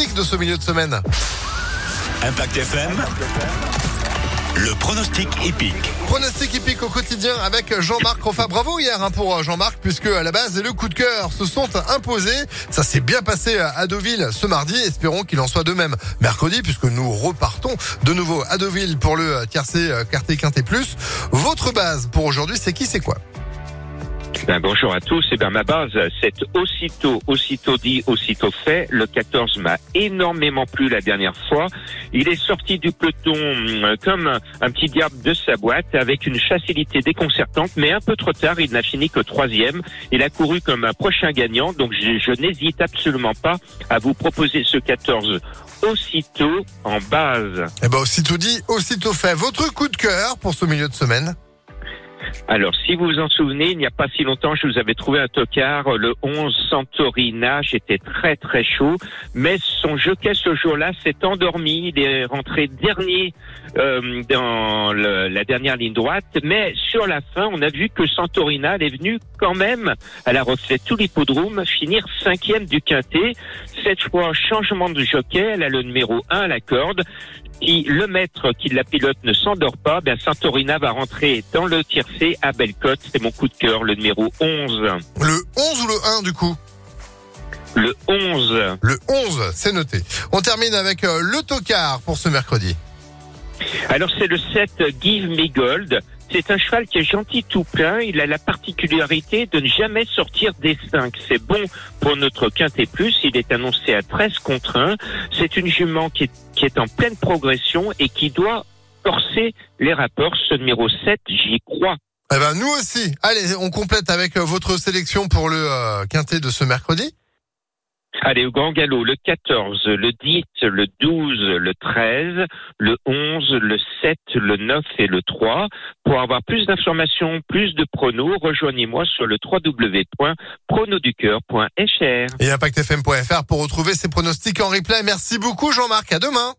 pronostic de ce milieu de semaine. Impact FM. Le pronostic épique. Pronostic épique au quotidien avec Jean-Marc Roffa. Bravo hier hein, pour Jean-Marc puisque à la base le coup de cœur se sont imposés. Ça s'est bien passé à Deauville ce mardi. Espérons qu'il en soit de même mercredi puisque nous repartons de nouveau à Deauville pour le tiercé quartier quintet plus. Votre base pour aujourd'hui c'est qui c'est quoi? Ben, bonjour à tous. Et eh ben, ma base, c'est aussitôt, aussitôt dit, aussitôt fait. Le 14 m'a énormément plu la dernière fois. Il est sorti du peloton euh, comme un petit diable de sa boîte avec une facilité déconcertante, mais un peu trop tard. Il n'a fini que troisième. Il a couru comme un prochain gagnant. Donc, je, je n'hésite absolument pas à vous proposer ce 14 aussitôt en base. Eh ben, aussitôt dit, aussitôt fait. Votre coup de cœur pour ce milieu de semaine? Alors, si vous vous en souvenez, il n'y a pas si longtemps, je vous avais trouvé un tocard, le 11 Santorina. J'étais très très chaud, mais son jockey ce jour-là s'est endormi. Il est rentré dernier euh, dans la dernière ligne droite, mais sur la fin, on a vu que Santorina est venu quand même. Elle a refait tout l'hippodrome, finir cinquième du quintet. Cette fois, changement de jockey. Elle a le numéro 1 à la corde si le maître qui la pilote ne s'endort pas, ben Santorina va rentrer dans le tiercé à Bellecote. C'est mon coup de cœur, le numéro 11. Le 11 ou le 1 du coup? Le 11. Le 11, c'est noté. On termine avec euh, le tocard pour ce mercredi. Alors c'est le 7 Give Me Gold. C'est un cheval qui est gentil tout plein. Il a la particularité de ne jamais sortir des 5. C'est bon pour notre quintet plus. Il est annoncé à 13 contre 1. C'est une jument qui est, qui est en pleine progression et qui doit corser les rapports. Ce numéro 7, j'y crois. Eh ben, nous aussi. Allez, on complète avec euh, votre sélection pour le euh, quintet de ce mercredi. Allez, au grand galop, le 14, le 10, le 12, le 13, le 11, le 7, le 9 et le 3. Pour avoir plus d'informations, plus de pronos, rejoignez-moi sur le www.pronoducœur.fr. Et impactfm.fr pour retrouver ces pronostics en replay. Merci beaucoup Jean-Marc, à demain.